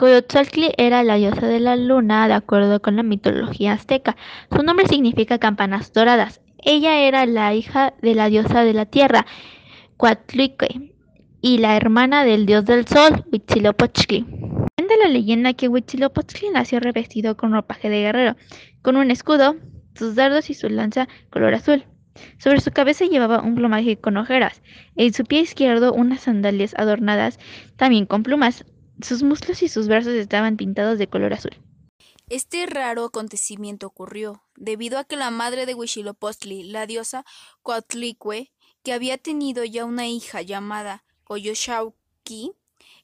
Coyotzaltli era la diosa de la luna de acuerdo con la mitología azteca. Su nombre significa campanas doradas. Ella era la hija de la diosa de la tierra, Coatlicue, y la hermana del dios del sol, Huitzilopochtli. Cuenta la leyenda que Huitzilopochtli nació revestido con ropaje de guerrero, con un escudo, sus dardos y su lanza color azul. Sobre su cabeza llevaba un plumaje con ojeras, en su pie izquierdo unas sandalias adornadas también con plumas. Sus muslos y sus brazos estaban pintados de color azul. Este raro acontecimiento ocurrió debido a que la madre de Huitzilopochtli, la diosa Coatlicue, que había tenido ya una hija llamada Coyoshauqui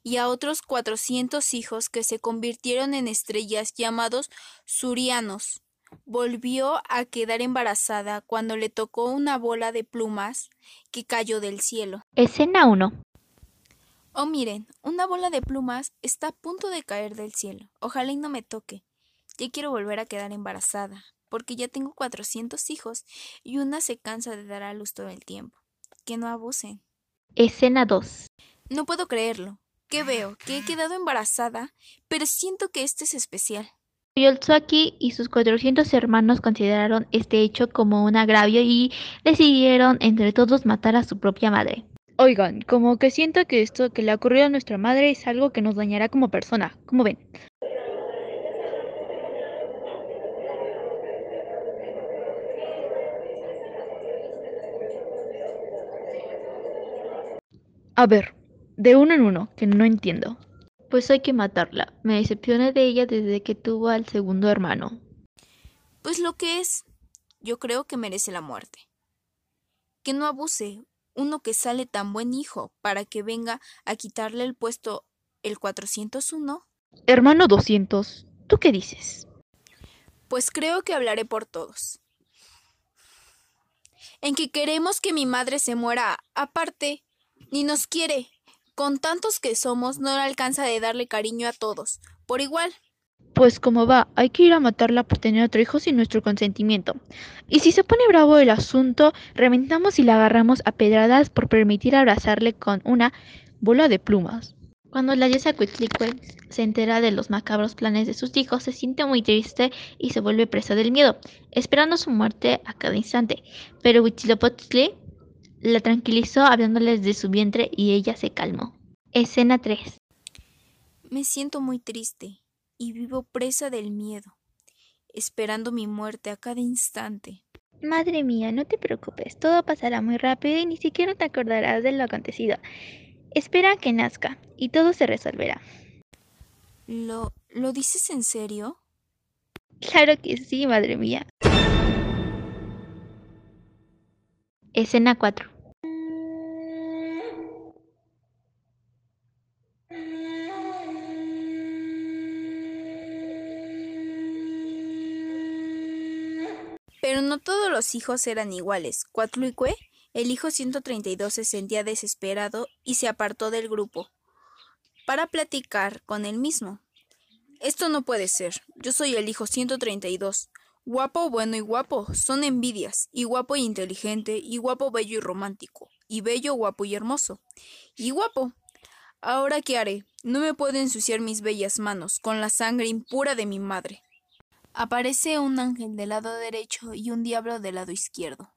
y a otros cuatrocientos hijos que se convirtieron en estrellas llamados surianos, volvió a quedar embarazada cuando le tocó una bola de plumas que cayó del cielo. Escena 1. Oh, miren, una bola de plumas está a punto de caer del cielo. Ojalá y no me toque. Ya quiero volver a quedar embarazada, porque ya tengo cuatrocientos hijos y una se cansa de dar a luz todo el tiempo. Que no abusen. Escena 2. No puedo creerlo. ¿Qué veo? Que he quedado embarazada, pero siento que este es especial. Coyolxauhqui y sus 400 hermanos consideraron este hecho como un agravio y decidieron entre todos matar a su propia madre. Oigan, como que siento que esto que le ha ocurrido a nuestra madre es algo que nos dañará como persona. ¿Cómo ven? A ver, de uno en uno, que no entiendo. Pues hay que matarla. Me decepcioné de ella desde que tuvo al segundo hermano. Pues lo que es, yo creo que merece la muerte. Que no abuse uno que sale tan buen hijo para que venga a quitarle el puesto el 401. Hermano 200, ¿tú qué dices? Pues creo que hablaré por todos. En que queremos que mi madre se muera aparte, ni nos quiere. Con tantos que somos, no le alcanza de darle cariño a todos, por igual. Pues como va, hay que ir a matarla por tener otro hijo sin nuestro consentimiento. Y si se pone bravo el asunto, reventamos y la agarramos a pedradas por permitir abrazarle con una bola de plumas. Cuando la diosa Cuitlicue se entera de los macabros planes de sus hijos, se siente muy triste y se vuelve presa del miedo, esperando su muerte a cada instante. Pero Huitzilopochtli la tranquilizó hablándoles de su vientre y ella se calmó. Escena 3. Me siento muy triste y vivo presa del miedo, esperando mi muerte a cada instante. Madre mía, no te preocupes, todo pasará muy rápido y ni siquiera te acordarás de lo acontecido. Espera a que nazca y todo se resolverá. ¿Lo, ¿Lo dices en serio? Claro que sí, madre mía. Escena 4. No todos los hijos eran iguales. Cuatlicue, el hijo 132, se sentía desesperado y se apartó del grupo para platicar con él mismo. Esto no puede ser. Yo soy el hijo 132. Guapo, bueno y guapo son envidias, y guapo y inteligente, y guapo, bello y romántico, y bello, guapo y hermoso, y guapo. Ahora qué haré? No me puedo ensuciar mis bellas manos con la sangre impura de mi madre. Aparece un ángel del lado derecho y un diablo del lado izquierdo.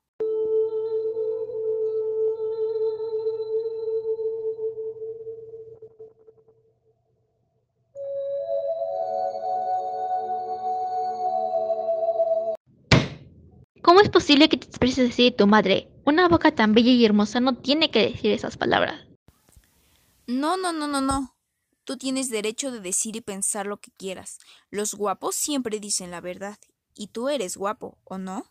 ¿Cómo es posible que te expreses así de tu madre? Una boca tan bella y hermosa no tiene que decir esas palabras. No, no, no, no, no. Tú tienes derecho de decir y pensar lo que quieras. Los guapos siempre dicen la verdad. Y tú eres guapo, ¿o no?